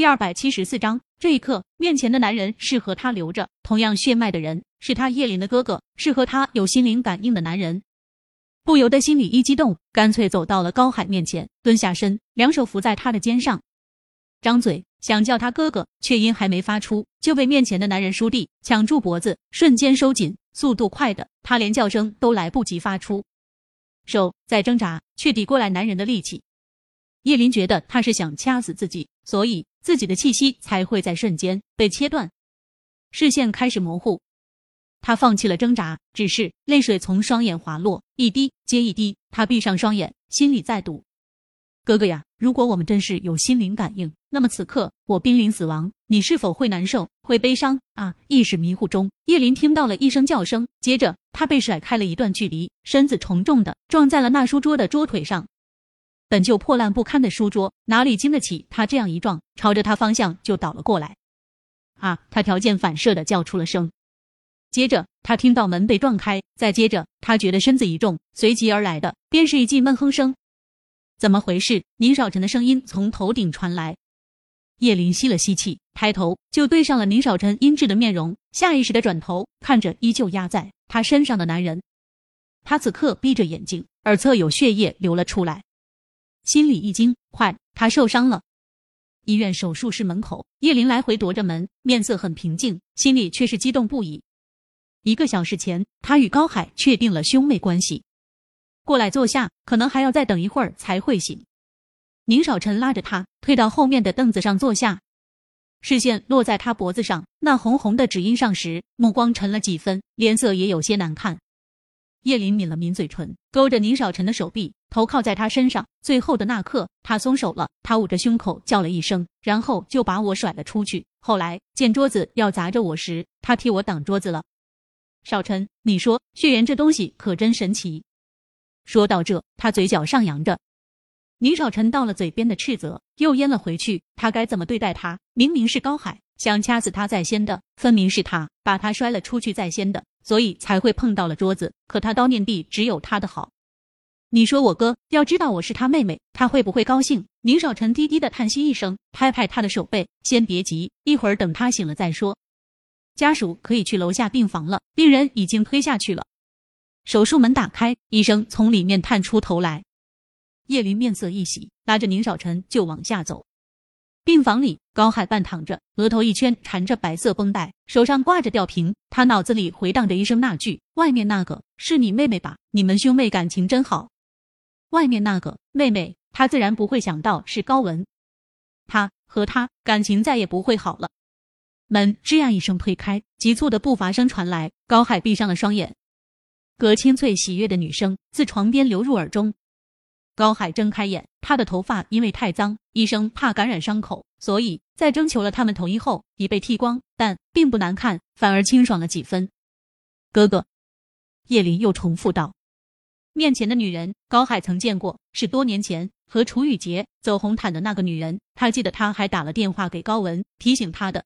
第二百七十四章，这一刻，面前的男人是和他留着同样血脉的人，是他叶林的哥哥，是和他有心灵感应的男人。不由得心里一激动，干脆走到了高海面前，蹲下身，两手扶在他的肩上，张嘴想叫他哥哥，却因还没发出，就被面前的男人倏地抢住脖子，瞬间收紧，速度快的他连叫声都来不及发出，手在挣扎，却抵过来男人的力气。叶林觉得他是想掐死自己，所以自己的气息才会在瞬间被切断，视线开始模糊。他放弃了挣扎，只是泪水从双眼滑落，一滴接一滴。他闭上双眼，心里在赌：哥哥呀，如果我们真是有心灵感应，那么此刻我濒临死亡，你是否会难受，会悲伤啊？意识迷糊中，叶林听到了一声叫声，接着他被甩开了一段距离，身子重重的撞在了那书桌的桌腿上。本就破烂不堪的书桌，哪里经得起他这样一撞？朝着他方向就倒了过来。啊！他条件反射的叫出了声。接着，他听到门被撞开，再接着，他觉得身子一重，随即而来的便是一记闷哼声。怎么回事？宁少臣的声音从头顶传来。叶林吸了吸气，抬头就对上了宁少臣阴鸷的面容，下意识的转头看着依旧压在他身上的男人。他此刻闭着眼睛，耳侧有血液流了出来。心里一惊，快，他受伤了！医院手术室门口，叶林来回踱着门，面色很平静，心里却是激动不已。一个小时前，他与高海确定了兄妹关系。过来坐下，可能还要再等一会儿才会醒。宁少臣拉着他退到后面的凳子上坐下，视线落在他脖子上那红红的指印上时，目光沉了几分，脸色也有些难看。叶林抿了抿嘴唇，勾着宁少臣的手臂，头靠在他身上。最后的那刻，他松手了。他捂着胸口叫了一声，然后就把我甩了出去。后来见桌子要砸着我时，他替我挡桌子了。少臣，你说血缘这东西可真神奇。说到这，他嘴角上扬着。宁少臣到了嘴边的斥责又咽了回去。他该怎么对待他？明明是高海想掐死他在先的，分明是他把他摔了出去在先的。所以才会碰到了桌子，可他叨念地只有他的好。你说我哥要知道我是他妹妹，他会不会高兴？宁少臣低低的叹息一声，拍拍他的手背，先别急，一会儿等他醒了再说。家属可以去楼下病房了，病人已经推下去了。手术门打开，医生从里面探出头来。叶林面色一喜，拉着宁少臣就往下走。病房里，高海半躺着，额头一圈缠着白色绷带，手上挂着吊瓶。他脑子里回荡着一声那句：“外面那个是你妹妹吧？你们兄妹感情真好。”外面那个妹妹，他自然不会想到是高文。他和他感情再也不会好了。门吱呀一声推开，急促的步伐声传来。高海闭上了双眼，隔清脆喜悦的女声自床边流入耳中。高海睁开眼，他的头发因为太脏，医生怕感染伤口，所以在征求了他们同意后已被剃光，但并不难看，反而清爽了几分。哥哥，叶林又重复道：“面前的女人，高海曾见过，是多年前和楚雨洁走红毯的那个女人。他记得他还打了电话给高文，提醒他的